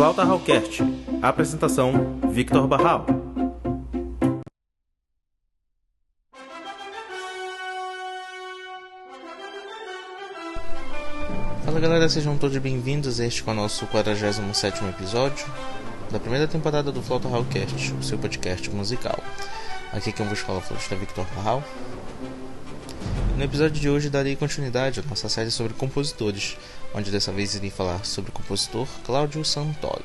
Flauta Hallcast. Apresentação: Victor Barral. Fala galera, sejam todos bem-vindos este com o nosso 47 episódio da primeira temporada do Flauta Hallcast, o seu podcast musical. Aqui quem vos fala é o Victor Barral. No episódio de hoje darei continuidade à nossa série sobre compositores, onde dessa vez irei falar sobre o compositor Cláudio Santoro.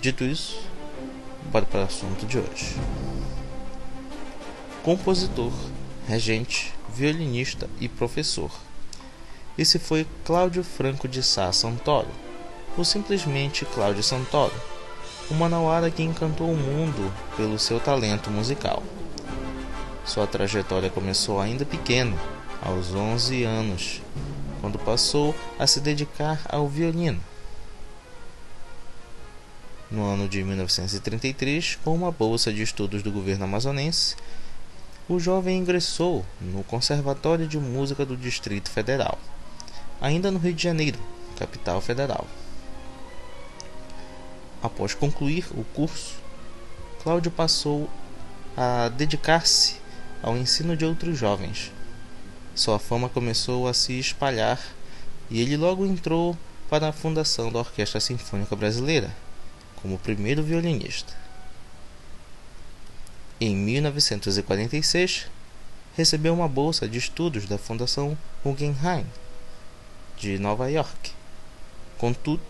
Dito isso, bora para o assunto de hoje. Compositor, regente, violinista e professor. Esse foi Cláudio Franco de Sá Santoro, ou simplesmente Cláudio Santoro, um manauara que encantou o mundo pelo seu talento musical. Sua trajetória começou ainda pequeno, aos 11 anos, quando passou a se dedicar ao violino. No ano de 1933, com uma bolsa de estudos do governo amazonense, o jovem ingressou no Conservatório de Música do Distrito Federal, ainda no Rio de Janeiro, capital federal. Após concluir o curso, Cláudio passou a dedicar-se ao ensino de outros jovens. Sua fama começou a se espalhar e ele logo entrou para a fundação da Orquestra Sinfônica Brasileira, como primeiro violinista. Em 1946, recebeu uma bolsa de estudos da Fundação Guggenheim de Nova York. Contudo,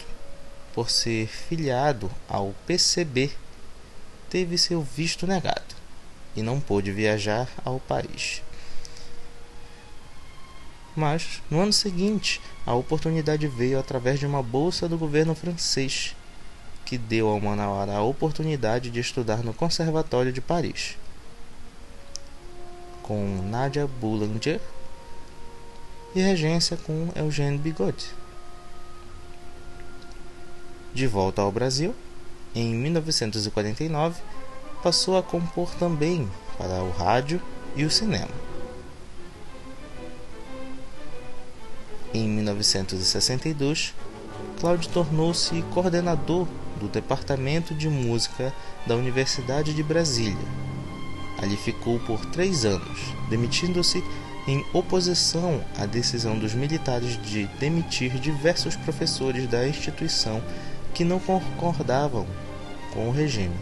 por ser filiado ao PCB, teve seu visto negado e não pôde viajar ao país. Mas, no ano seguinte, a oportunidade veio através de uma bolsa do governo francês, que deu ao Manauara a oportunidade de estudar no Conservatório de Paris. Com Nadia Boulanger e regência com Eugène Bigot. De volta ao Brasil, em 1949, passou a compor também para o rádio e o cinema. Em 1962, Cláudio tornou-se coordenador do Departamento de Música da Universidade de Brasília. Ali ficou por três anos, demitindo-se em oposição à decisão dos militares de demitir diversos professores da instituição que não concordavam com o regime.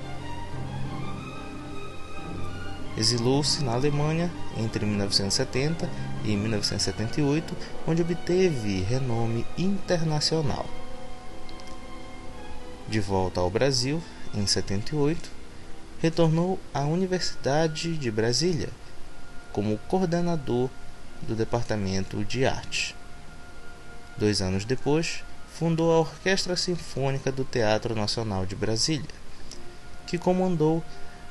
Exilou-se na Alemanha entre 1970 e 1978, onde obteve renome internacional. De volta ao Brasil, em 78, retornou à Universidade de Brasília como coordenador do Departamento de Arte. Dois anos depois, fundou a Orquestra Sinfônica do Teatro Nacional de Brasília, que comandou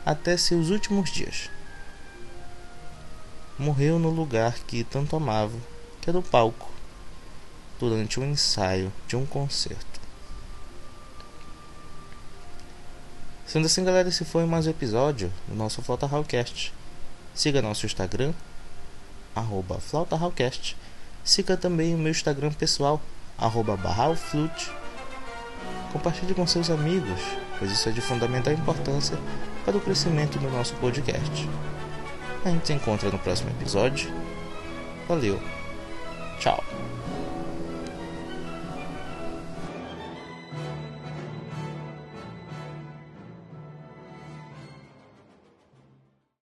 até seus últimos dias morreu no lugar que tanto amava, que era o palco, durante um ensaio de um concerto. Sendo assim, galera, esse foi mais um episódio do nosso Flauta Hallcast. Siga nosso Instagram, arroba. Siga também o meu Instagram pessoal, arroba Barralflute. Compartilhe com seus amigos, pois isso é de fundamental importância para o crescimento do nosso podcast. A gente se encontra no próximo episódio. Valeu. Tchau.